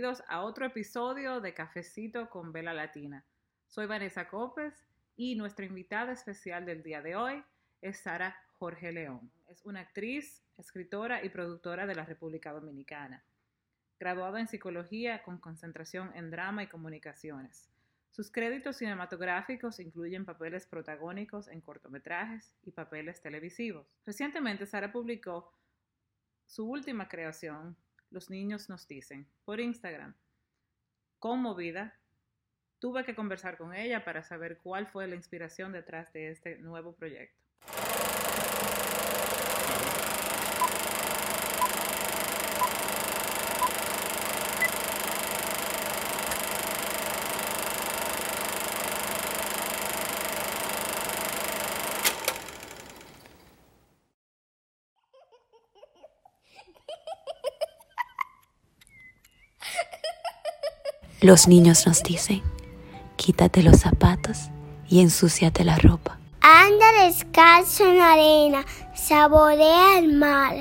bienvenidos a otro episodio de Cafecito con Vela Latina. Soy Vanessa Copes y nuestra invitada especial del día de hoy es Sara Jorge León. Es una actriz, escritora y productora de la República Dominicana. Graduada en psicología con concentración en drama y comunicaciones. Sus créditos cinematográficos incluyen papeles protagónicos en cortometrajes y papeles televisivos. Recientemente Sara publicó su última creación, Los niños nos dicen, por Instagram. Conmovida, tuve que conversar con ella para saber cuál fue la inspiración detrás de este nuevo proyecto. Los niños nos dicen, quítate los zapatos y ensúciate la ropa. Anda descalzo en la arena, saborea el mar.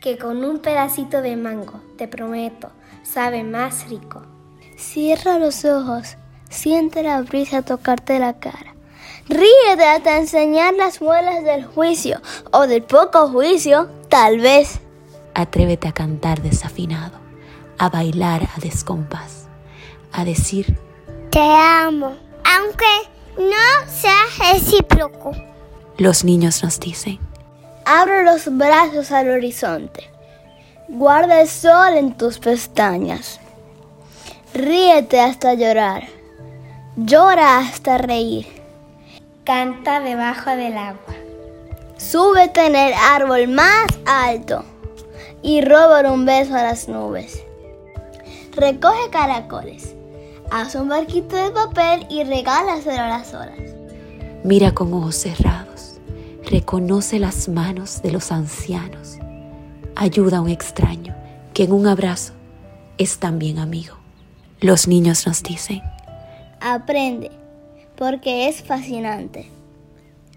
Que con un pedacito de mango, te prometo, sabe más rico. Cierra los ojos, siente la brisa tocarte la cara. Ríete hasta enseñar las muelas del juicio o del poco juicio, tal vez. Atrévete a cantar desafinado, a bailar a descompás a decir, Te amo, aunque no sea recíproco. Los niños nos dicen, Abre los brazos al horizonte. Guarda el sol en tus pestañas. Ríete hasta llorar. Llora hasta reír. Canta debajo del agua. Súbete en el árbol más alto y roba un beso a las nubes. Recoge caracoles Haz un barquito de papel y regálaselo a las horas. Mira con ojos cerrados. Reconoce las manos de los ancianos. Ayuda a un extraño que en un abrazo es también amigo. Los niños nos dicen. Aprende porque es fascinante.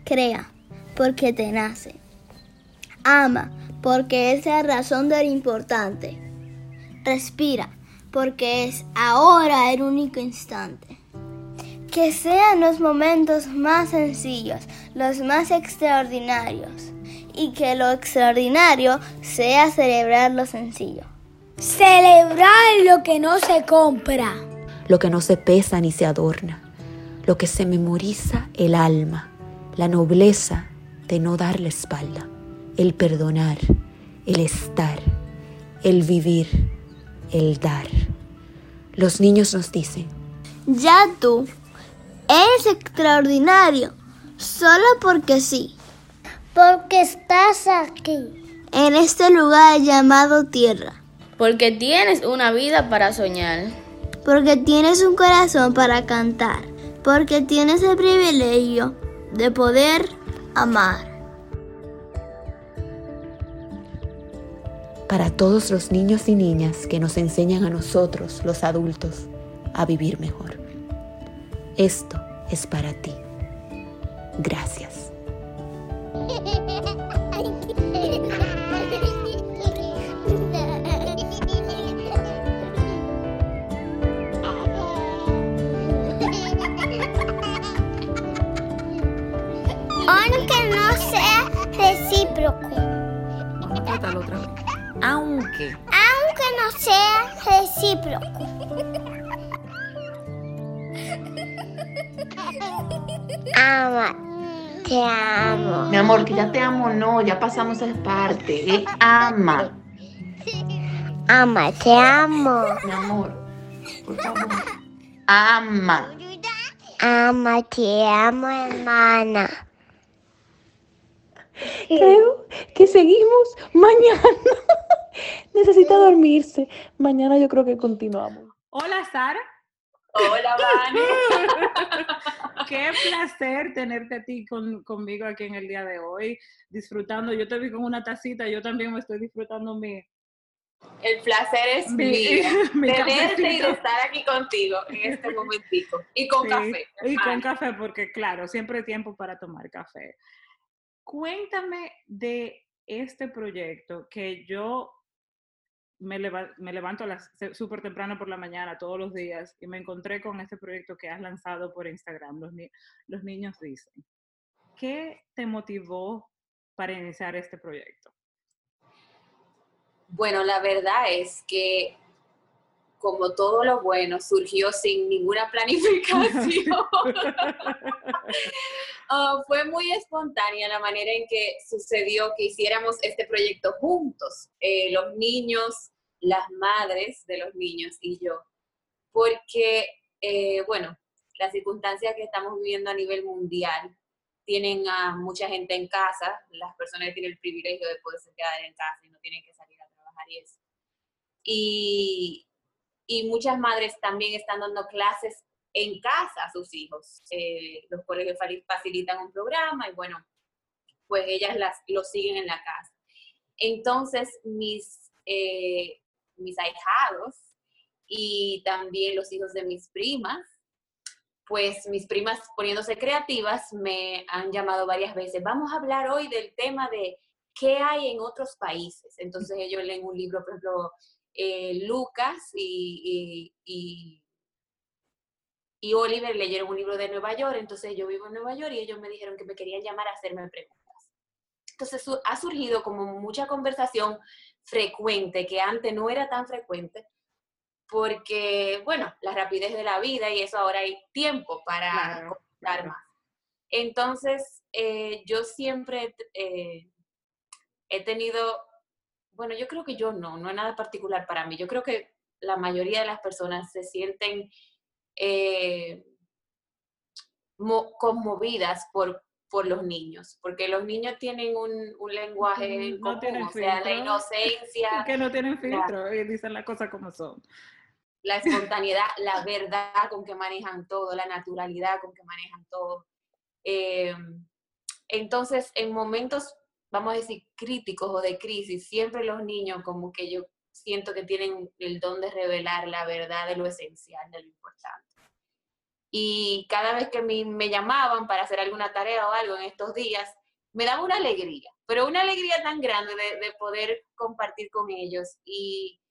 Crea porque te nace. Ama porque es la razón de lo importante. Respira porque es ahora el único instante. Que sean los momentos más sencillos, los más extraordinarios, y que lo extraordinario sea celebrar lo sencillo. Celebrar lo que no se compra. Lo que no se pesa ni se adorna. Lo que se memoriza el alma. La nobleza de no dar la espalda. El perdonar. El estar. El vivir el dar. Los niños nos dicen, ya tú eres extraordinario, solo porque sí. Porque estás aquí. En este lugar llamado tierra. Porque tienes una vida para soñar. Porque tienes un corazón para cantar. Porque tienes el privilegio de poder amar. Para todos los niños y niñas que nos enseñan a nosotros, los adultos, a vivir mejor. Esto es para ti. Gracias. Aunque no sea recíproco. Aunque. No sea recíproco. Ama, te amo. Mi amor, que ya te amo, no, ya pasamos esa parte. Es ama. Ama, te amo. Mi amor, por favor. Ama. Ama, te amo, hermana. Creo que seguimos mañana. Necesita dormirse. Mañana yo creo que continuamos. Hola, Sara. Hola, Vani. Qué placer tenerte a ti conmigo aquí en el día de hoy, disfrutando. Yo te vi con una tacita, yo también me estoy disfrutando mi... El placer es mío. Tenerte y de estar aquí contigo en este momentico. Y con café. Y con café, porque claro, siempre hay tiempo para tomar café. Cuéntame de este proyecto que yo me, me levanto súper temprano por la mañana todos los días y me encontré con este proyecto que has lanzado por Instagram, Los, los Niños Dicen. ¿Qué te motivó para iniciar este proyecto? Bueno, la verdad es que como todo lo bueno, surgió sin ninguna planificación. Ah, fue muy espontánea la manera en que sucedió que hiciéramos este proyecto juntos, eh, los niños, las madres de los niños y yo, porque, eh, bueno, las circunstancias que estamos viviendo a nivel mundial tienen a mucha gente en casa, las personas tienen el privilegio de poderse quedar en casa y no tienen que salir a trabajar y eso. Y, y muchas madres también están dando clases en casa a sus hijos. Eh, los colegios facilitan un programa y bueno, pues ellas las, lo siguen en la casa. Entonces, mis, eh, mis ahijados y también los hijos de mis primas, pues mis primas poniéndose creativas me han llamado varias veces, vamos a hablar hoy del tema de qué hay en otros países. Entonces ellos leen un libro, por ejemplo, eh, Lucas y, Oliver leyeron un libro de Nueva York, entonces yo vivo en Nueva York y ellos me dijeron que me querían llamar a hacerme preguntas. Entonces ha surgido como mucha conversación frecuente, que antes no era tan frecuente, porque, bueno, la rapidez de la vida y eso ahora hay tiempo para contar más. Entonces, eh, yo siempre eh, he tenido bueno, yo creo que yo no, no es nada particular para mí. Yo creo que la mayoría de las personas se sienten eh, conmovidas por, por los niños, porque los niños tienen un, lenguaje no común, o sea, la inocencia. Que no tienen filtro y dicen las cosas como son. La espontaneidad, la verdad con que manejan todo, la naturalidad con que manejan todo. Eh, entonces, en momentos vamos a decir, críticos o de crisis, siempre los niños como que yo siento que tienen el don de revelar la verdad de lo esencial, de lo importante. Y cada vez que me, me llamaban para hacer alguna tarea o algo en estos días, me daba una alegría, pero una alegría tan grande de, de poder compartir con ellos. Y,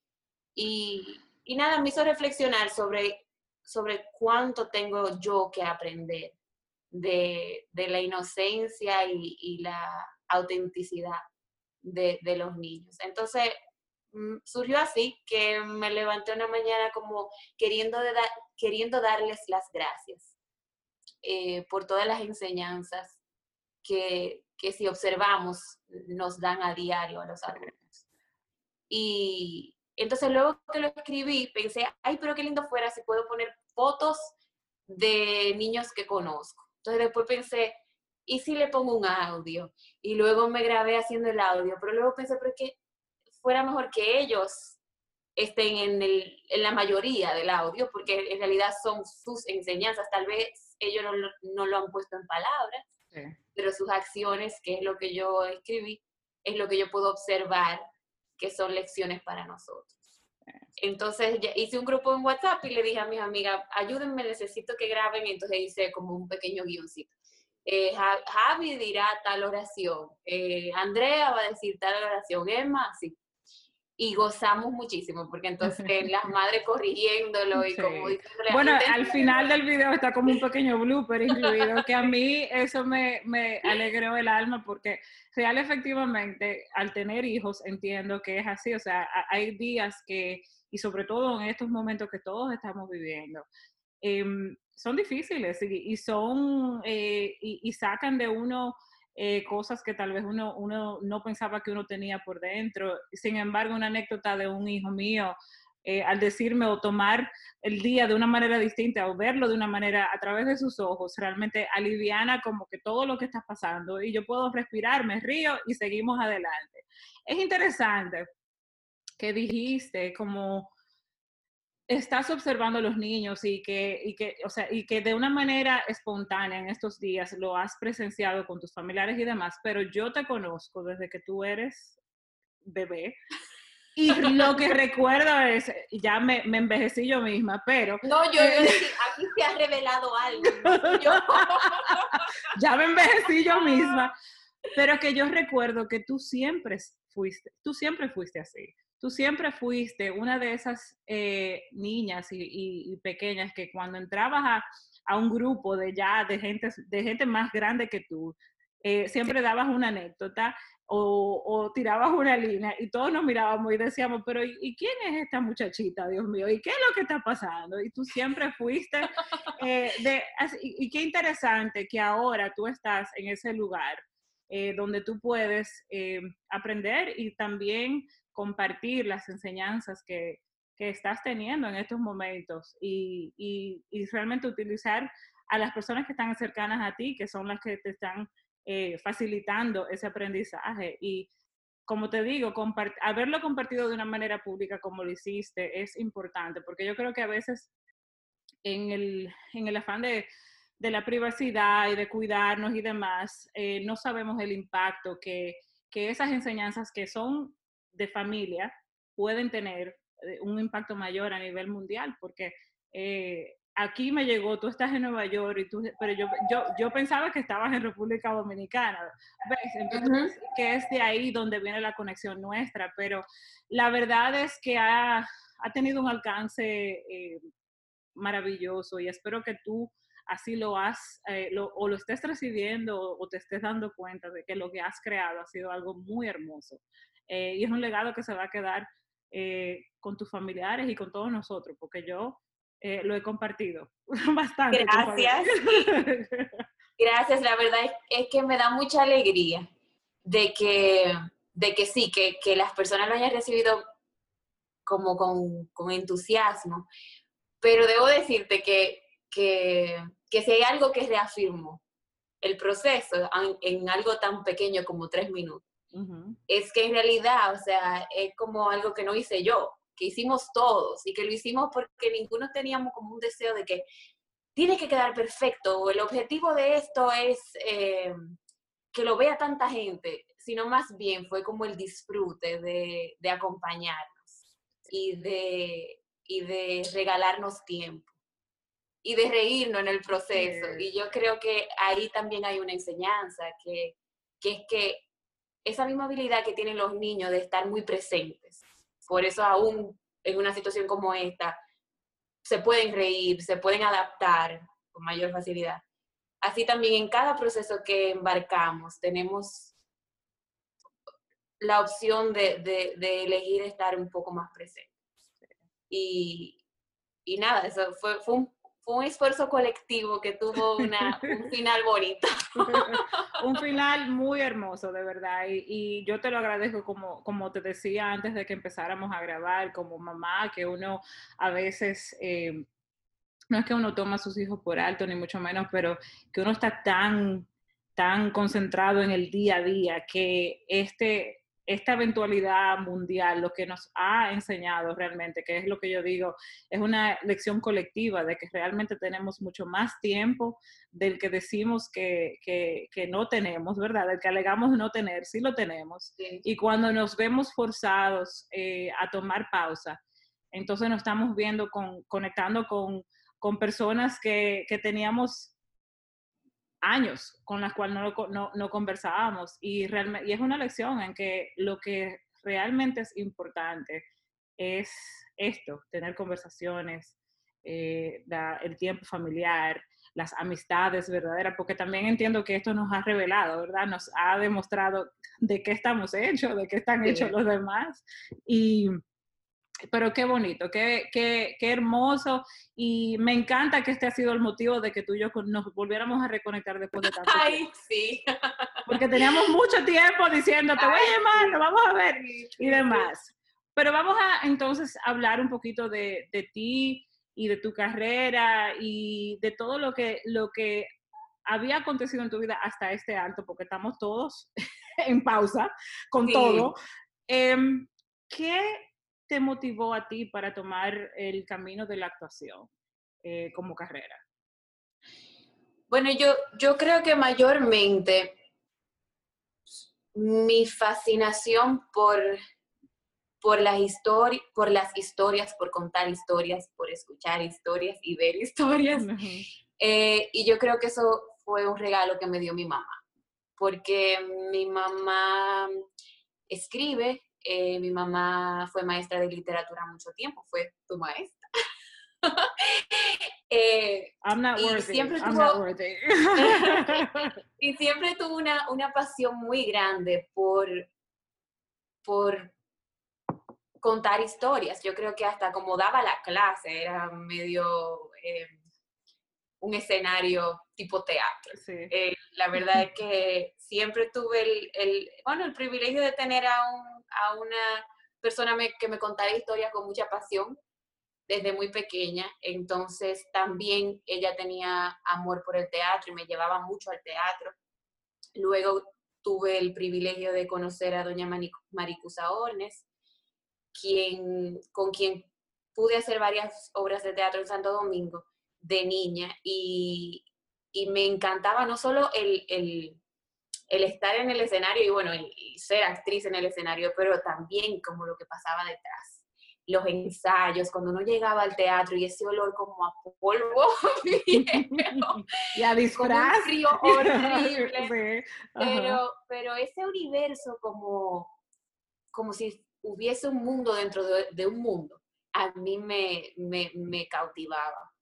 y, y, nada, me hizo reflexionar sobre, sobre cuánto tengo yo que aprender de, de la inocencia y, y la autenticidad de, los niños. Entonces, surgió así que me levanté una mañana como queriendo, queriendo darles las gracias eh, por todas las enseñanzas que, que, si observamos nos dan a diario a los alumnos. Y entonces luego que lo escribí pensé, ay, pero qué lindo fuera si puedo poner fotos de niños que conozco. Entonces después pensé, ¿y si le pongo un audio? Y luego me grabé haciendo el audio, pero luego pensé, pero que fuera mejor que ellos estén en, el, en la mayoría del audio, porque en realidad son sus enseñanzas, tal vez ellos no, no lo han puesto en palabras, pero sus acciones, que es lo que yo escribí, es lo que yo puedo observar que son lecciones para nosotros. Entonces hice un grupo en WhatsApp y le dije a mis amigas, ayúdenme, necesito que graben, y entonces hice como un pequeño guioncito eh, Javi dirá tal oración, eh, Andrea va a decir tal oración, Emma, sí. Y gozamos muchísimo, porque entonces las madres corrigiéndolo y como Bueno, al final del video está como un pequeño blooper incluido, que a mí eso me, me alegró el alma, porque real efectivamente, al tener hijos, entiendo que es así, o sea, hay días que, y sobre todo en estos momentos que todos estamos viviendo, Em, son difíciles y, son, eh, y, sacan de uno eh, cosas que tal vez uno, uno no pensaba que uno tenía por dentro. Sin embargo, una anécdota de un hijo mío, eh, al decirme o tomar el día de una manera distinta o verlo de una manera a través de sus ojos, realmente aliviana como que todo lo que está pasando y yo puedo respirar, me río y seguimos adelante. Es interesante que dijiste como estás observando a los niños y que, y que, o sea, y que de una manera espontánea en estos días lo has presenciado con tus familiares y demás, pero yo te conozco desde que tú eres bebé. Y lo que recuerdo es, ya me, me envejecí yo misma, pero... No, yo, eh, aquí se ha revelado algo. ya me envejecí yo misma, pero que yo recuerdo que tú siempre fuiste, tú siempre fuiste así tú siempre fuiste una de esas eh, niñas y, pequeñas que cuando entrabas a, a, un grupo de ya, de gente, de gente más grande que tú, eh, siempre dabas una anécdota o, tirabas una línea y todos nos mirábamos y decíamos, pero ¿y, quién es esta muchachita, Dios mío? ¿Y qué es lo que está pasando? Y tú siempre fuiste eh, de, y, qué interesante que ahora tú estás en ese lugar donde tú puedes aprender y también compartir las enseñanzas que, que estás teniendo en estos momentos y, y, y realmente utilizar a las personas que están cercanas a ti, que son las que te están eh, facilitando ese aprendizaje. Y como te digo, haberlo compartido de una manera pública como lo hiciste es importante, porque yo creo que a veces en el, en el afán de, de la privacidad y de cuidarnos y demás, eh, no sabemos el impacto que, que esas enseñanzas que son de familia pueden tener eh, un impacto mayor a nivel mundial, porque aquí me llegó, tú estás en Nueva York, y tú, pero yo, yo, yo pensaba que estabas en República Dominicana, ¿ves? que es de ahí donde viene la conexión nuestra, pero la verdad es que ha, ha tenido un alcance eh, maravilloso y espero que tú así lo has, eh, o lo estés recibiendo o te estés dando cuenta de que lo que has creado ha sido algo muy hermoso. Eh, y es un legado que se va a quedar con tus familiares y con todos nosotros, porque yo eh, lo he compartido bastante. Gracias. Gracias, la verdad es, que me da mucha alegría de que, de que sí, que, que las personas lo hayan recibido como con, con, entusiasmo, pero debo decirte que, que, que si hay algo que reafirmo el proceso en, algo tan pequeño como tres minutos, es que en realidad, o sea, es como algo que no hice yo, que hicimos todos y que lo hicimos porque ninguno teníamos como un deseo de que tiene que quedar perfecto o el objetivo de esto es eh, que lo vea tanta gente, sino más bien fue como el disfrute de, de acompañarnos y de, y de regalarnos tiempo y de reírnos en el proceso. Y yo creo que ahí también hay una enseñanza, que, que es que esa misma habilidad que tienen los niños de estar muy presentes por eso aún en una situación como esta, se pueden reír, se pueden adaptar con mayor facilidad. Así también en cada proceso que embarcamos tenemos la opción de, elegir estar un poco más presentes. Y, y nada, eso fue, fue un fue un esfuerzo colectivo que tuvo una, un final bonito. un final muy hermoso, de verdad. Y, yo te lo agradezco, como, como te decía antes de que empezáramos a grabar, como mamá, que uno a veces, eh, no es que uno toma a sus hijos por alto, ni mucho menos, pero que uno está tan, tan concentrado en el día a día que este esta eventualidad mundial lo que nos ha enseñado realmente, que es lo que yo digo, es una lección colectiva de que realmente tenemos mucho más tiempo del que decimos que, no tenemos, ¿verdad? Del que alegamos no tener, sí lo tenemos. Y cuando nos vemos forzados eh, a tomar pausa, entonces nos estamos viendo, con, conectando con, personas que, que teníamos años con las cuales no, no, conversábamos y, realmente, y es una lección en que lo que realmente es importante es esto, tener conversaciones, eh, el tiempo familiar, las amistades verdaderas, porque también entiendo que esto nos ha revelado, ¿verdad? Nos ha demostrado de qué estamos hechos, de qué están hechos los demás. Y, pero qué bonito, qué, qué, qué, hermoso y me encanta que este ha sido el motivo de que tú y yo nos volviéramos a reconectar después de tanto Ay, sí. Porque teníamos mucho tiempo diciendo, te voy a llamar, lo vamos a ver y demás. Pero vamos a entonces hablar un poquito de, de ti y de tu carrera y de todo lo que, lo que había acontecido en tu vida hasta este alto, porque estamos todos en pausa con todo. Eh, ¿Qué te motivó a ti para tomar el camino de la actuación eh, como carrera? Bueno, yo, yo creo que mayormente mi fascinación por, por, las por las historias, por contar historias, por escuchar historias y ver historias. Eh, y yo creo que eso fue un regalo que me dio mi mamá, porque mi mamá escribe, Eh, mi mamá fue maestra de literatura mucho tiempo, fue tu maestra. eh, I'm not y worthy. siempre I'm tuvo- not worthy. y siempre tuvo una, una pasión muy grande por, por contar historias. Yo creo que hasta como daba la clase, era medio eh, un escenario tipo teatro. sí. Eh, la verdad es que siempre tuve el, el- bueno, el privilegio de tener a, un- a una persona que me contara historias con mucha pasión desde muy pequeña. Entonces también ella tenía amor por el teatro y me llevaba mucho al teatro. Luego tuve el privilegio de conocer a doña Maricusa Ornes, quien, con quien pude hacer varias obras de teatro en Santo Domingo de niña y, y me encantaba no solo el- el estar en el escenario y bueno, y, y ser actriz en el escenario, pero también como lo que pasaba detrás. Los ensayos, cuando uno llegaba al teatro y ese olor como a polvo viejo, Y a un disfraz. frío horrible Sí, ajá. pero, pero ese universo como, como si hubiese un mundo dentro de, de un mundo, a mí me, me, me cautivaba.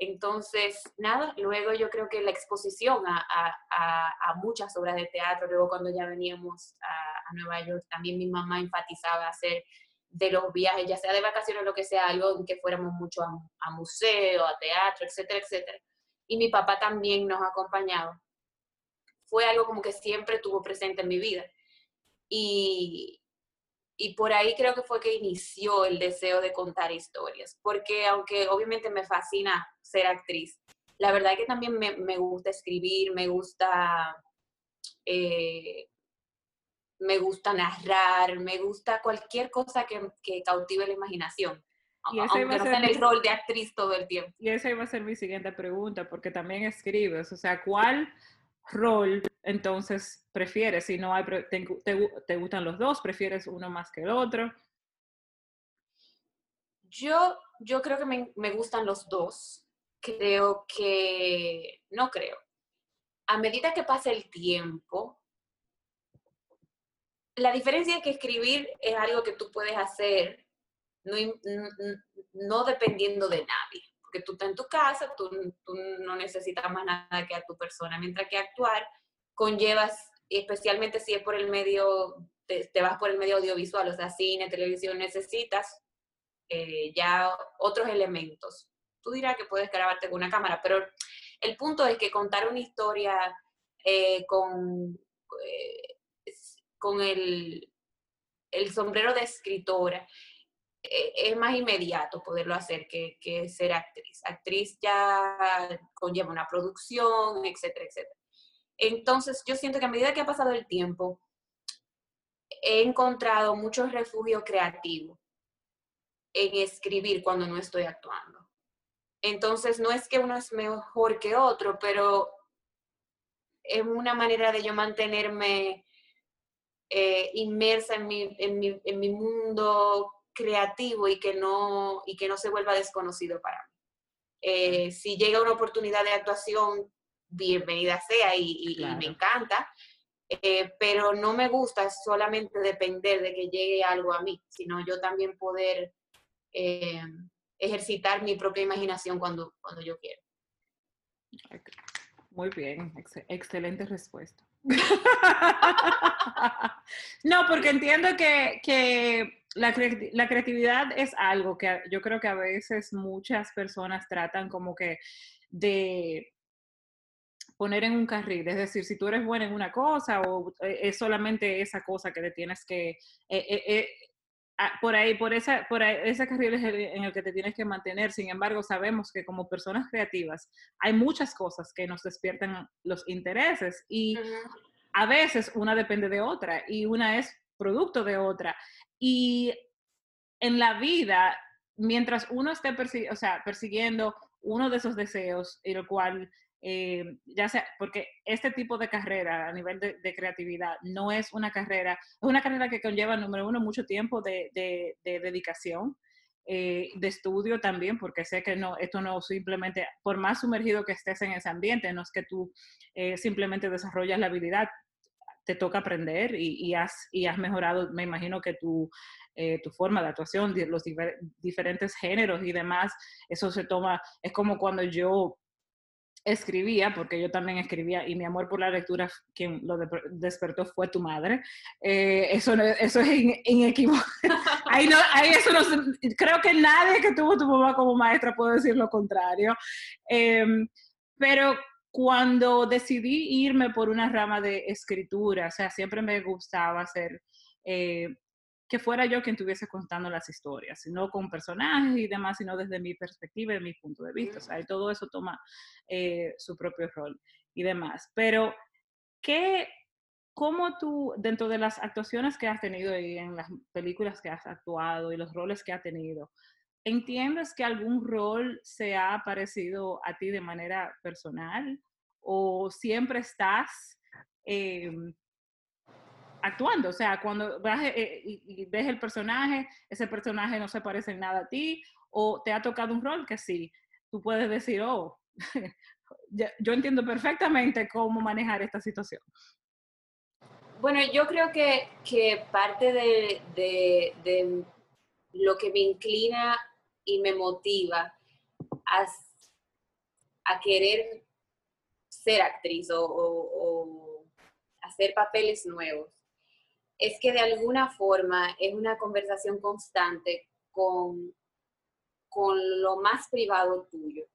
Entonces, nada, luego yo creo que la exposición a, a- a- muchas obras de teatro, luego cuando ya veníamos a, Nueva York, también mi mamá enfatizaba hacer de los viajes, ya sea de vacaciones o lo que sea, algo en que fuéramos mucho a, a museo, a teatro, etcétera, etcétera. Y mi papá también nos acompañaba fue algo como que siempre tuvo presente en mi vida. Y, y por ahí creo que fue que inició el deseo de contar historias, porque aunque obviamente me fascina ser actriz, la verdad es que también me, me gusta escribir, me gusta, eh, me gusta narrar, me gusta cualquier cosa que, que cautive la imaginación. Y Aunque a no ser sea en el mi- rol de actriz todo el tiempo. Y esa iba a ser mi siguiente pregunta, porque también escribes, o sea, ¿cuál rol entonces prefieres? Si no hay, te, te te gustan los dos, prefieres uno más que el otro. Yo, yo creo que me, me gustan los dos. Creo que, no creo. A medida que pasa el tiempo, la diferencia es que escribir es algo que tú puedes hacer no, no dependiendo de nadie. Porque tú estás en tu casa, tú, tú no necesitas más nada que a tu persona. Mientras que actuar conllevas, especialmente si es por el medio, te, te vas por el medio audiovisual, o sea, cine, televisión, necesitas eh, ya otros elementos. Tú dirás que puedes grabarte con una cámara, pero el punto es que contar una historia eh, con, eh, con el, el sombrero de escritora es más inmediato poderlo hacer que, que ser actriz. Actriz ya conlleva una producción, etcétera, etcétera. Entonces, yo siento que a medida que ha pasado el tiempo, he encontrado mucho refugio creativo en escribir cuando no estoy actuando. Entonces, no es que uno es mejor que otro, pero es una manera de yo mantenerme eh, inmersa en mi, en, mi, en mi mundo creativo y que, no, y que no se vuelva desconocido para mí. Eh, si llega una oportunidad de actuación, bienvenida sea y, y- y Claro. me encanta, eh, pero no me gusta solamente depender de que llegue algo a mí, sino yo también poder eh, ejercitar mi propia imaginación cuando, cuando yo quiero. Muy bien, ex- excelente respuesta. no, porque entiendo que, que la, cre- la creatividad es algo que yo creo que a veces muchas personas tratan como que de poner en un carril, es decir, si tú eres buena en una cosa o eh, es solamente esa cosa que te tienes que, eh, eh, eh, ah, por ahí, por esa, por ahí, ese carril es el en el que te tienes que mantener. Sin embargo, sabemos que como personas creativas hay muchas cosas que nos despiertan los intereses y a veces una depende de otra y una es producto de otra. Y en la vida, mientras uno esté persiguiendo uno de esos deseos, lo cual, eh, ya sea, porque este tipo de carrera a nivel de, de creatividad no es una carrera, es una carrera que conlleva, número uno, mucho tiempo de dedicación, eh, de estudio también, porque sé que no, esto no simplemente, por más sumergido que estés en ese ambiente, no es que tú eh, simplemente desarrollas la habilidad, te toca aprender y, y, has, y has mejorado, me imagino que tu, eh, tu forma de actuación, los diferentes géneros y demás, eso se toma, es como cuando yo escribía, porque yo también escribía, y mi amor por la lectura, quien lo despertó fue tu madre. Eh, eso, eso es inequívoco. ahí no, ahí eso no, creo que nadie que tuvo tu mamá como maestra puede decir lo contrario. Em, pero cuando decidí irme por una rama de escritura, o sea, siempre me gustaba hacer eh, que fuera yo quien estuviese contando las historias, no con personajes y demás, sino desde mi perspectiva y mi punto de vista. O sea, y todo eso toma eh, su propio rol y demás. Pero, ¿qué, cómo tú, dentro de las actuaciones que has tenido y en las películas que has actuado y los roles que has tenido, ¿entiendes que algún rol se ha parecido a ti de manera personal? ¿O siempre estás... Eh, actuando. O sea, cuando vas eh, y, ves el personaje, ese personaje no se parece en nada a ti, o te ha tocado un rol que sí, tú puedes decir, oh, yo entiendo perfectamente cómo manejar esta situación. Bueno, yo creo que, que parte de, de, lo que me inclina y me motiva a, a querer ser actriz o, hacer papeles nuevos es que de alguna forma es una conversación constante con, con lo más privado tuyo.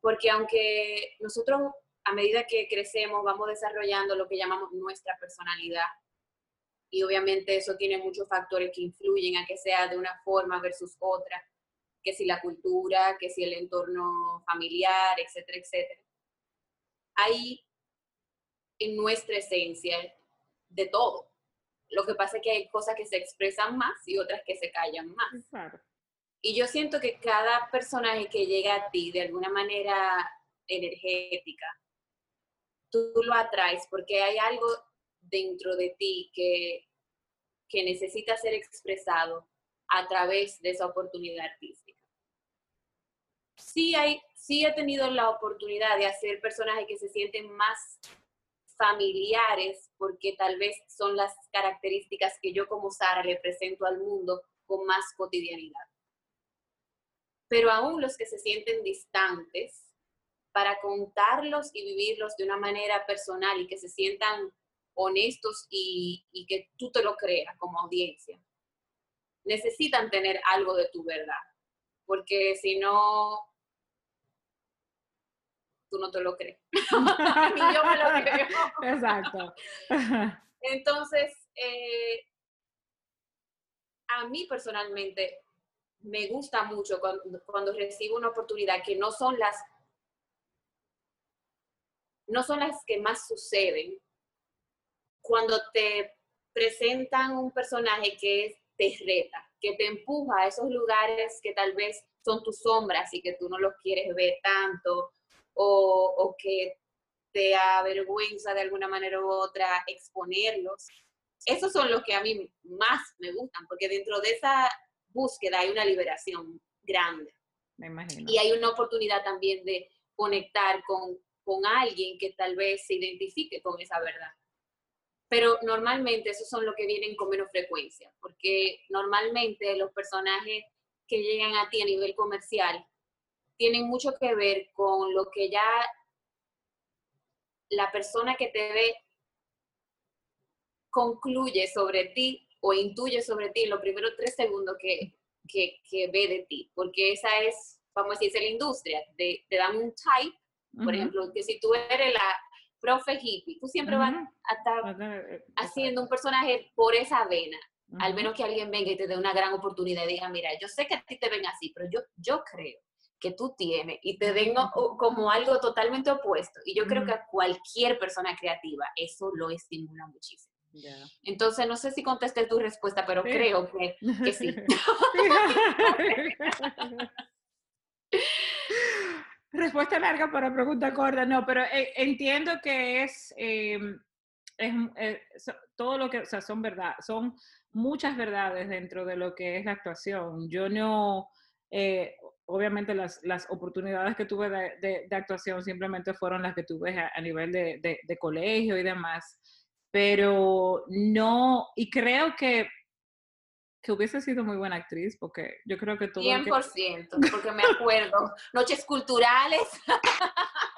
Porque aunque nosotros a medida que crecemos vamos desarrollando lo que llamamos nuestra personalidad, y obviamente eso tiene muchos factores que influyen a que sea de una forma versus otra, que si la cultura, que si el entorno familiar, etcétera, etcétera. Hay en nuestra esencia de todo. Lo que pasa es que hay cosas que se expresan más y otras que se callan más. Y yo siento que cada personaje que llega a ti de alguna manera energética, tú lo atraes porque hay algo dentro de ti que, que necesita ser expresado a través de esa oportunidad artística. Sí, hay, sí he tenido la oportunidad de hacer personajes que se sienten más familiares, porque tal vez son las características que yo como Sara le presento al mundo con más cotidianidad. Pero aún los que se sienten distantes, para contarlos y vivirlos de una manera personal y que se sientan honestos y, y que tú te lo creas como audiencia, necesitan tener algo de tu verdad, porque si no, tú no te lo crees. Ni yo me lo creo. Exacto. Entonces, eh, a mí personalmente me gusta mucho cuando, cuando, recibo una oportunidad que no son las no son las que más suceden cuando te presentan un personaje que te reta, que te empuja a esos lugares que tal vez son tus sombras y que tú no los quieres ver tanto, o, que te avergüenza de alguna manera u otra exponerlos. Esos son los que a mí más me gustan, porque dentro de esa búsqueda hay una liberación grande. Me imagino. Y hay una oportunidad también de conectar con, con alguien que tal vez se identifique con esa verdad. Pero normalmente esos son los que vienen con menos frecuencia, porque normalmente los personajes que llegan a ti a nivel comercial tienen mucho que ver con lo que ya la persona que te ve concluye sobre ti o intuye sobre ti en los primeros tres segundos que, que, ve de ti, porque esa es, vamos a decir, la industria, te, te dan un type, por ejemplo, que si tú eres la profe hippie, tú siempre vas a estar eh, haciendo un personaje por esa vena, al menos que alguien venga y te dé una gran oportunidad y diga, mira, yo sé que a ti te ven así, pero yo, yo creo que tú tienes y te den como algo totalmente opuesto. Y yo creo que a cualquier persona creativa eso lo estimula muchísimo. Entonces, no sé si contesté tu respuesta, pero creo que, sí. respuesta larga para pregunta corta, no, pero eh, entiendo que es, em, es eh, todo lo que, o sea, son verdad, son muchas verdades dentro de lo que es la actuación. Yo no, eh, obviamente las, las, oportunidades que tuve de, de, actuación simplemente fueron las que tuve a, nivel de, de, colegio y demás. pero no, y creo que que hubiese sido muy buena actriz, porque yo creo que todo... 100%, porque me acuerdo, noches culturales.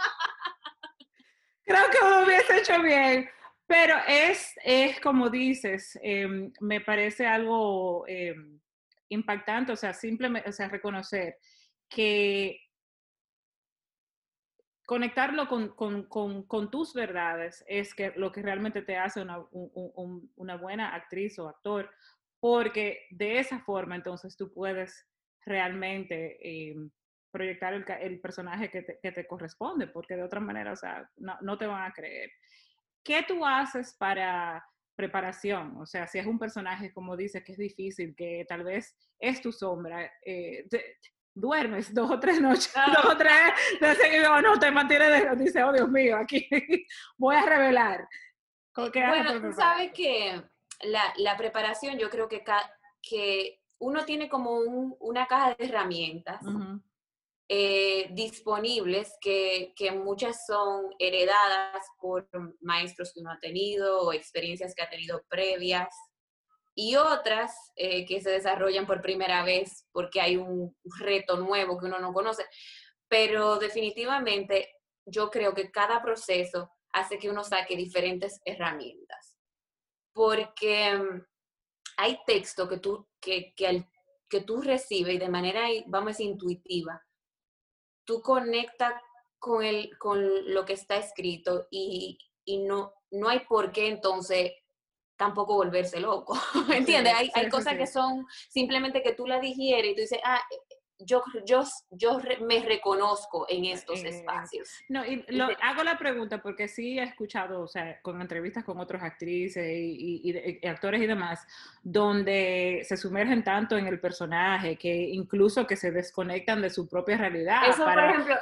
creo que lo hubiese hecho bien, pero es, es como dices, em, me parece algo em, impactante, o sea, simplemente, o sea, reconocer que conectarlo con, con, con, con, tus verdades es que lo que realmente te hace una, un, una buena actriz o actor, porque de esa forma entonces tú puedes realmente eh, proyectar el, el personaje que te, que te, corresponde, porque de otra manera, o sea, no, no, te van a creer. ¿Qué tú haces para preparación? O sea, si es un personaje, como dices, que es difícil, que tal vez es tu sombra, eh, te, duermes dos o tres noches, dos o tres, de no, te mantienes de, dice, oh Dios mío, aquí voy a revelar. Bueno, tú sabes que la, la, preparación, yo creo que, que uno tiene como un, una caja de herramientas uh -huh. eh, disponibles que, que, muchas son heredadas por maestros que uno ha tenido o experiencias que ha tenido previas y otras eh, que se desarrollan por primera vez porque hay un reto nuevo que uno no conoce. Pero definitivamente yo creo que cada proceso hace que uno saque diferentes herramientas porque mm, hay texto que tú, que, que, al, que tú recibes y de manera, vamos a decir, intuitiva, tú conectas con, el, con lo que está escrito y, y no, no hay por qué entonces tampoco volverse loco, ¿me entiendes? Sí, hay, sí, hay cosas sí, que son simplemente que tú la digieres y tú dices, ah, yo, yo, yo me reconozco en estos espacios. No, y lo, hago la pregunta porque sí he escuchado, o sea, con entrevistas con otras actrices y, y, y, actores y demás, donde se sumergen tanto en el personaje que incluso que se desconectan de su propia realidad. Eso, para... por ejemplo,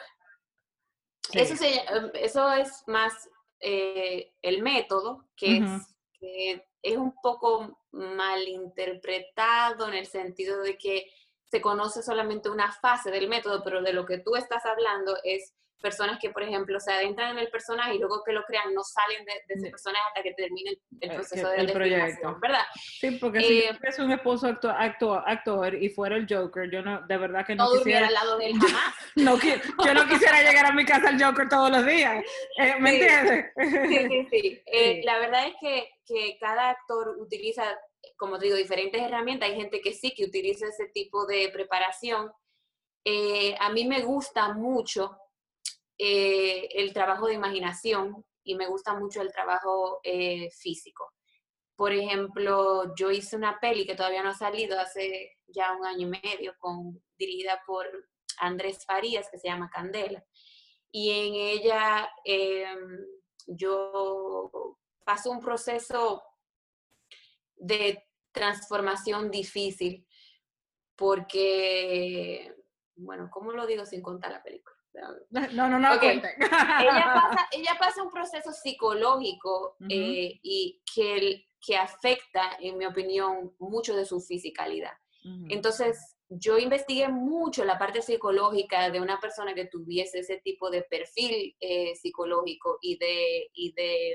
sí. eso, se, eso es más eh, el método, que, uh -huh. es, que es un poco malinterpretado en el sentido de que se conoce solamente una fase del método, pero de lo que tú estás hablando es personas que, por ejemplo, se adentran en el personaje y luego que lo crean no salen de, de ese personaje hasta que termine el, proceso el, de proyecto, ¿verdad? Sí, porque eh, si es un esposo actor, actor, actor, y fuera el Joker, yo no, de verdad que no, no quisiera... al lado de él jamás. no, yo no quisiera llegar a mi casa al Joker todos los días, eh, ¿me sí. entiendes? Sí, sí, sí. Eh, sí. La verdad es que, que cada actor utiliza como te digo, diferentes herramientas. Hay gente que sí, que utiliza ese tipo de preparación. Eh, a mí me gusta mucho eh, el trabajo de imaginación y me gusta mucho el trabajo eh, físico. Por ejemplo, yo hice una peli que todavía no ha salido hace ya un año y medio, con, dirigida por Andrés Farías, que se llama Candela. Y en ella em, yo paso un proceso de transformación difícil, porque, bueno, ¿cómo lo digo sin contar la película? No, no, no. Okay. ella, pasa, ella pasa un proceso psicológico uh -huh. eh, y que, que afecta, en mi opinión, mucho de su fisicalidad. Uh -huh. Entonces, yo investigué mucho la parte psicológica de una persona que tuviese ese tipo de perfil eh, psicológico y de, y de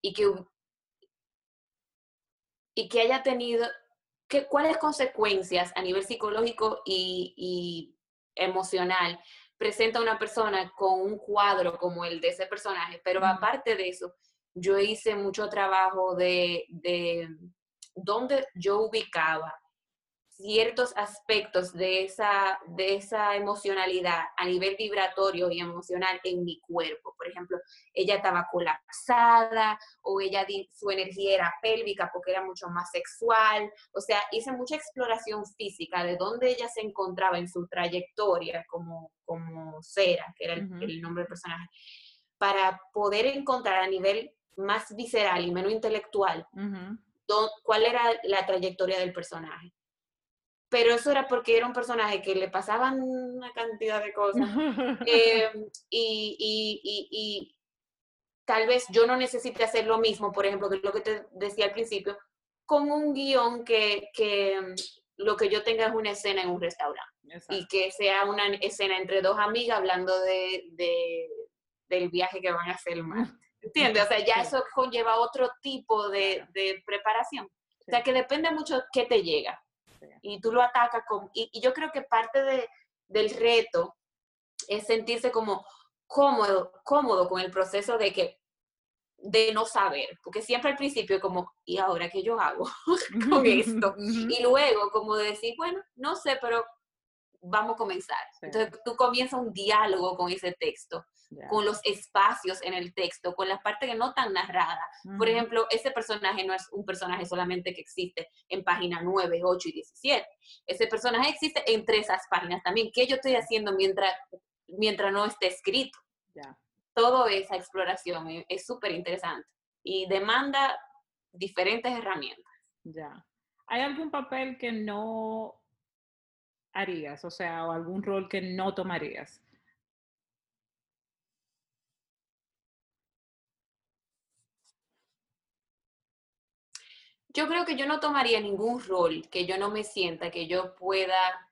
y que y que haya tenido, que, cuáles consecuencias a nivel psicológico y, y, emocional presenta una persona con un cuadro como el de ese personaje. Pero aparte de eso, yo hice mucho trabajo de, de dónde yo ubicaba ciertos aspectos de esa, de esa emocionalidad a nivel vibratorio y emocional en mi cuerpo. Por ejemplo, ella estaba colapsada o ella su energía era pélvica porque era mucho más sexual. O sea, hice mucha exploración física de dónde ella se encontraba en su trayectoria como, como Cera, que era el, uh -huh. el nombre del personaje, para poder encontrar a nivel más visceral y menos intelectual uh -huh. cuál era la trayectoria del personaje pero eso era porque era un personaje que le pasaban una cantidad de cosas. eh, y, y, y, y, tal vez yo no necesite hacer lo mismo, por ejemplo, que lo que te decía al principio, con un guion que, que lo que yo tenga es una escena en un restaurante. Exacto. Y que sea una escena entre dos amigas hablando de, de, del viaje que van a hacer el martes. ¿Entiendes? O sea, ya eso conlleva otro tipo de, de preparación. O sea, que depende mucho qué te llega. Y tú lo atacas con... Y, y yo creo que parte de, del reto es sentirse como cómodo, cómodo con el proceso de que de no saber, porque siempre al principio es como, ¿y ahora qué yo hago con esto? Y luego como de decir, bueno, no sé, pero vamos a comenzar. Entonces tú comienzas un diálogo con ese texto, con los espacios en el texto, con las partes que no están narradas. Por ejemplo, ese personaje no es un personaje solamente que existe en páginas 9, 8 y 17. Ese personaje existe entre esas páginas también. ¿Qué yo estoy haciendo mientras, mientras no esté escrito? Toda esa exploración es súper interesante y demanda diferentes herramientas. Ya. ¿Hay algún papel que no harías? O sea, o algún rol que no tomarías. Yo creo que yo no tomaría ningún rol que yo no me sienta que yo pueda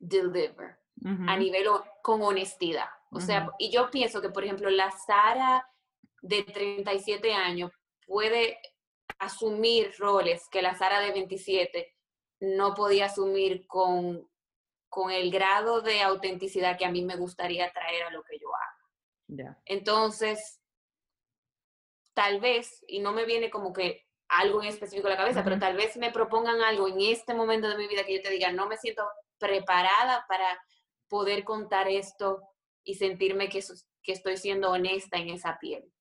deliver a nivel con honestidad. O sea, y yo pienso que, por ejemplo, la Sara de 37 años puede asumir roles que la Sara de 27 no podía asumir con, con el grado de autenticidad que a mí me gustaría traer a lo que yo hago. Entonces, tal vez, y no me viene como que algo en específico a la cabeza, pero tal vez me propongan algo en este momento de mi vida que yo te diga, no me siento preparada para poder contar esto y sentirme que, que estoy siendo honesta en esa piel.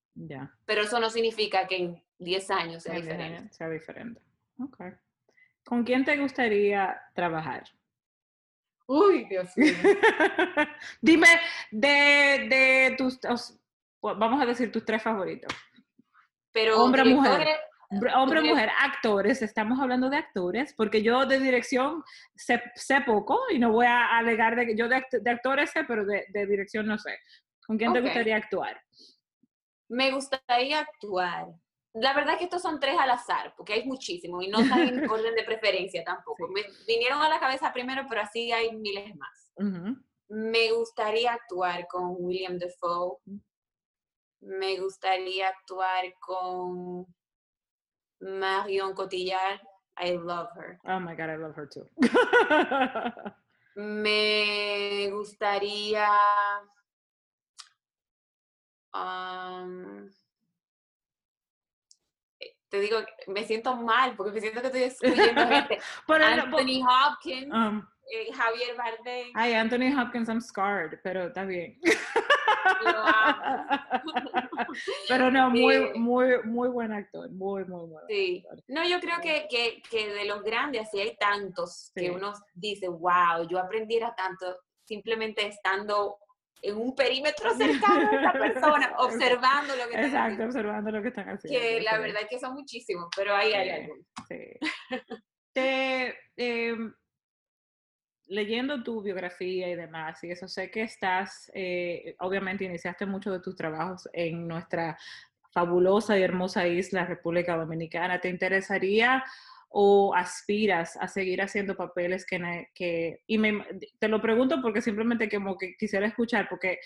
Pero eso no significa que en 10 años sea diferente. Sea diferente. Okay. ¿Con quién te gustaría trabajar? Uy, Dios mío. Dime de, de tus, vamos a decir tus tres favoritos. Pero hombre, mujer. Hombre, o mujer, actores, estamos hablando de actores, porque yo de dirección sé, sé poco y no voy a alegar de que yo de, actores sé, pero de, de, dirección no sé. ¿Con quién te gustaría actuar? Me gustaría actuar la verdad es que estos son tres al azar, porque hay muchísimos y no están en orden de preferencia tampoco. Me vinieron a la cabeza primero, pero así hay miles más. Me gustaría actuar con William Defoe. Me gustaría actuar con Marion Cotillard. I love her. Oh my God, I love her too. me gustaría. Um, te digo, me siento mal porque me siento que estoy excluyendo gente. Anthony Hopkins, um, eh, Javier Bardem. Ay, Anthony Hopkins, I'm scarred, pero está bien. pero no, muy, muy, muy buen actor, muy, muy bueno. Sí. No, yo creo que, que, que, de los grandes, así hay tantos que uno dice, wow, yo aprendiera tanto simplemente estando en un perímetro cercano a esta persona, observando lo que están Exacto, observando lo que están haciendo. Que la verdad es que son muchísimos, pero ahí hay algo. Sí. Te, em, leyendo tu biografía y demás, y eso sé que estás, eh, obviamente iniciaste muchos de tus trabajos en nuestra fabulosa y hermosa isla, República Dominicana. ¿Te interesaría o aspiras a seguir haciendo papeles que, que y te lo pregunto porque simplemente como que quisiera escuchar, porque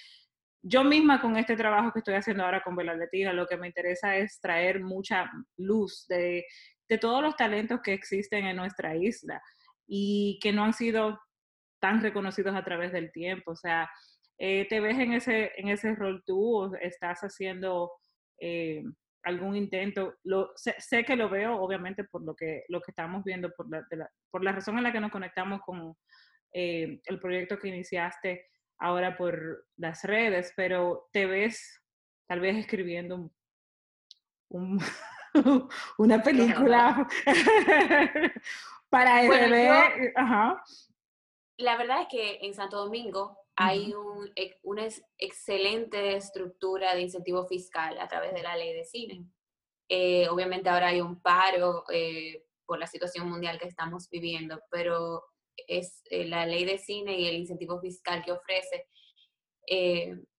yo misma con este trabajo que estoy haciendo ahora con Bela Latina, lo que me interesa es traer mucha luz de, de todos los talentos que existen en nuestra isla y que no han sido tan reconocidos a través del tiempo. O sea, eh, ¿te ves en ese, en ese rol tú o estás haciendo... Eh, algún intento. Lo, sé, que lo veo, obviamente, por lo que, lo que estamos viendo, por la, por la razón en la que nos conectamos con eh, el proyecto que iniciaste ahora por las redes, pero te ves tal vez escribiendo un, una película para el Ajá. La verdad es que en Santo Domingo hay un, una excelente estructura de incentivo fiscal a través de la ley de cine. Eh, obviamente ahora hay un paro eh, por la situación mundial que estamos viviendo, pero es eh, la ley de cine y el incentivo fiscal que ofrece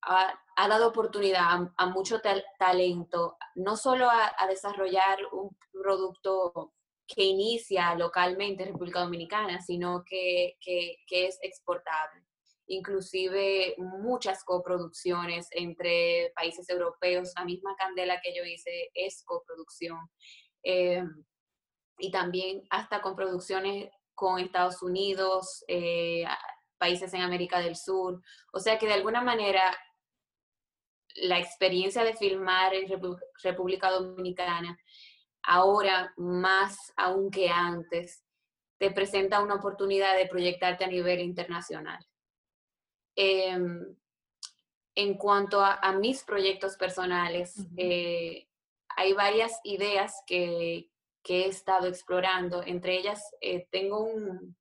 ha, ha, dado oportunidad a, mucho talento, no solo a, desarrollar un producto que inicia localmente en República Dominicana, sino que, que, que es exportable. Inclusive muchas coproducciones entre países europeos. La misma Candela que yo hice es coproducción. Eh, y también hasta con producciones con Estados Unidos, eh, países en América del Sur. O sea que de alguna manera la experiencia de filmar en República Dominicana, ahora más aún que antes, te presenta una oportunidad de proyectarte a nivel internacional. Em, en cuanto a, mis proyectos personales, eh, hay varias ideas que, que, he estado explorando. Entre ellas, eh, tengo un,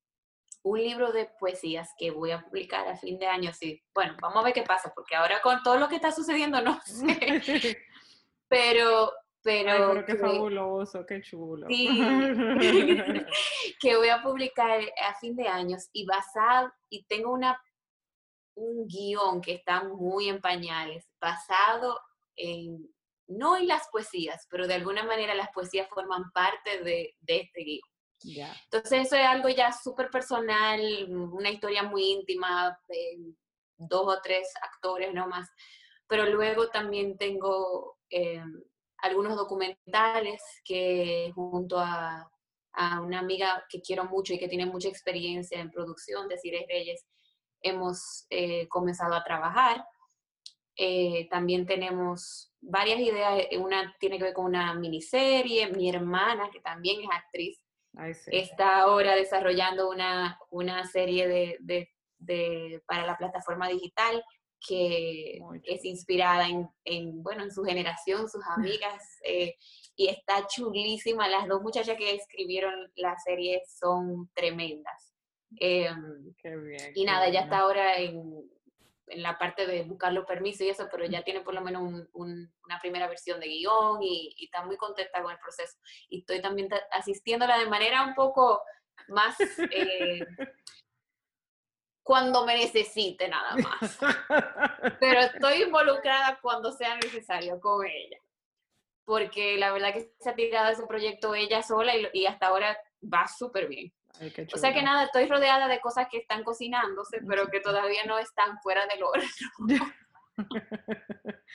un, libro de poesías que voy a publicar a fin de año. Sí. Bueno, vamos a ver qué pasa, porque ahora con todo lo que está sucediendo, no sé. pero pero, qué fabuloso, qué chulo. Sí, que voy a publicar a fin de años y basado, y tengo una, un guion que está muy en pañales, basado en, no en las poesías, pero de alguna manera las poesías forman parte de, de este guion. Entonces eso es algo ya súper personal, una historia muy íntima, de dos o tres actores nomás, pero luego también tengo... Eh, algunos documentales que junto a, una amiga que quiero mucho y que tiene mucha experiencia en producción, de Cires Reyes, hemos eh, comenzado a trabajar. Eh, también tenemos varias ideas, una tiene que ver con una miniserie, mi hermana, que también es actriz, está ahora desarrollando una, una serie de, de, para la plataforma digital que es inspirada en, bueno, en su generación, sus amigas, eh, y está chulísima. Las dos muchachas que escribieron la serie son tremendas. Em, y nada, ya está ahora en, la parte de buscar los permisos y eso, pero ya tiene por lo menos una primera versión de guion y, está muy contenta con el proceso. Y estoy también asistiéndola de manera un poco más... Eh, cuando me necesite nada más. Pero estoy involucrada cuando sea necesario con ella. Porque la verdad que se ha tirado ese proyecto ella sola y, hasta ahora va súper bien. O sea que nada, estoy rodeada de cosas que están cocinándose, pero que todavía no están fuera del horno.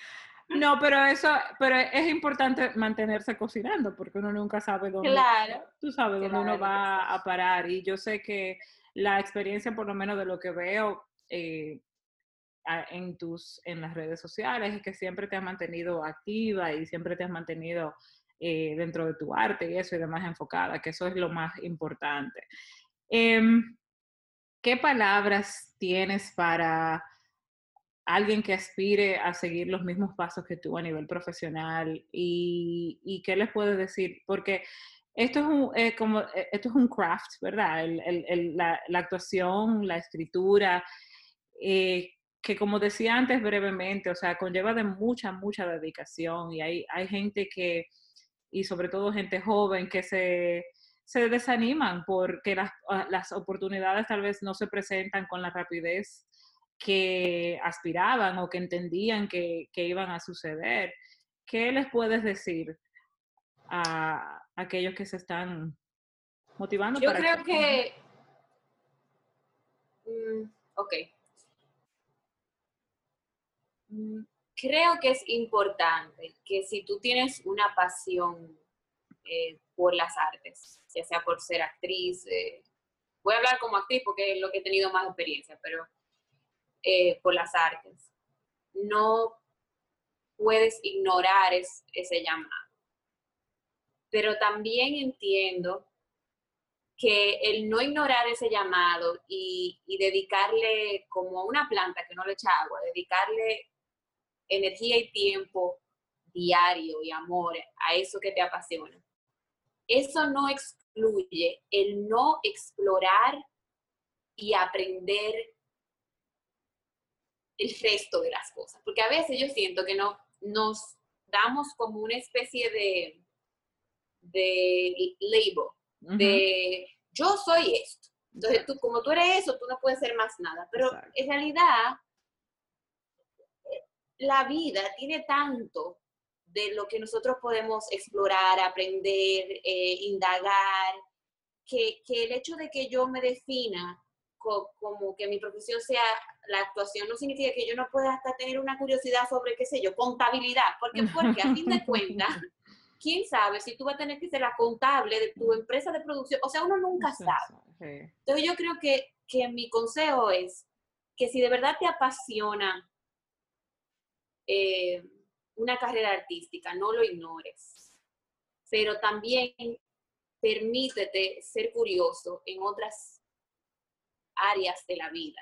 No, pero eso, pero es importante mantenerse cocinando porque uno nunca sabe dónde, claro, tú sabes dónde uno va a parar. Y yo sé que la experiencia, por lo menos de lo que veo eh, en tus, en las redes sociales, es que siempre te has mantenido activa y siempre te has mantenido eh, dentro de tu arte y eso y demás enfocada, que eso es lo más importante. Em, ¿Qué palabras tienes para alguien que aspire a seguir los mismos pasos que tú a nivel profesional y, y qué les puedes decir? Porque esto es un, eh, como, eh, esto es un craft, ¿verdad? la, actuación, la escritura, eh, que como decía antes brevemente, o sea, conlleva de mucha, mucha dedicación y hay, hay gente que, y sobre todo gente joven, que se, se desaniman porque las, ah, las oportunidades tal vez no se presentan con la rapidez que aspiraban o que entendían que, que iban a suceder. ¿Qué les puedes decir a, aquellos que se están motivando. Yo creo que... Mm, ok. Mm, creo que es importante que si tú tienes una pasión eh, por las artes, ya sea por ser actriz, eh, voy a hablar como actriz porque es lo que he tenido más experiencia, pero eh, por las artes, no puedes ignorar ese llamado. Pero también entiendo que el no ignorar ese llamado y, dedicarle como una planta que no le echa agua, dedicarle energía y tiempo diario y amor a eso que te apasiona. Eso no excluye el no explorar y aprender el resto de las cosas, porque a veces yo siento que no nos damos como una especie de de label, de yo soy esto. Entonces, tú, como tú eres eso, tú no puedes ser más nada. Pero en realidad, la vida tiene tanto de lo que nosotros podemos explorar, aprender, eh, indagar, que, que, el hecho de que yo me defina como que mi profesión sea la actuación, no significa que yo no pueda hasta tener una curiosidad sobre, qué sé yo, contabilidad, porque, porque a fin de cuentas, quién sabe si tú vas a tener que ser la contable de tu empresa de producción, o sea, uno nunca sabe. Entonces yo creo que, que mi consejo es que si de verdad te apasiona eh, una carrera artística, no lo ignores, pero también permítete ser curioso en otras áreas de la vida.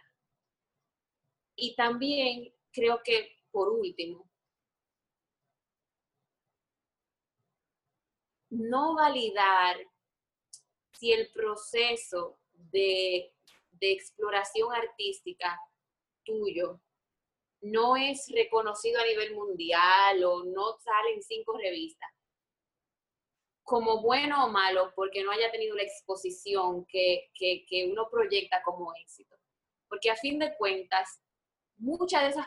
Y también creo que, por último, no validar si el proceso de, de exploración artística tuyo no es reconocido a nivel mundial o no sale en cinco revistas, como bueno o malo, porque no haya tenido la exposición que, uno proyecta como éxito. Porque a fin de cuentas, muchas de esas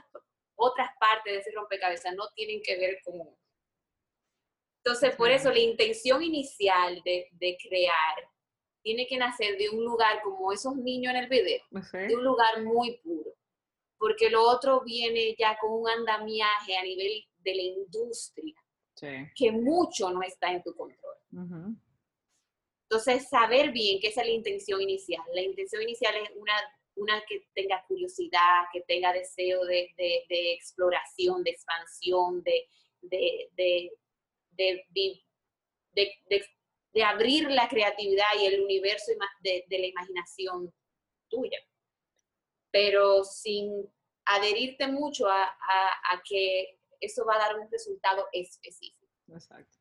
otras partes de ese rompecabezas no tienen que ver con Entonces, por eso la intención inicial de, de, crear tiene que nacer de un lugar como esos niños en el video, de un lugar muy puro porque lo otro viene ya con un andamiaje a nivel de la industria, que mucho no está en tu control. Entonces, saber bien qué es la intención inicial. La intención inicial es una, una que tenga curiosidad, que tenga deseo de, exploración, de expansión, de, de, de, abrir la creatividad y el universo de, la imaginación tuya pero sin adherirte mucho a, que eso va a dar un resultado específico. Exacto.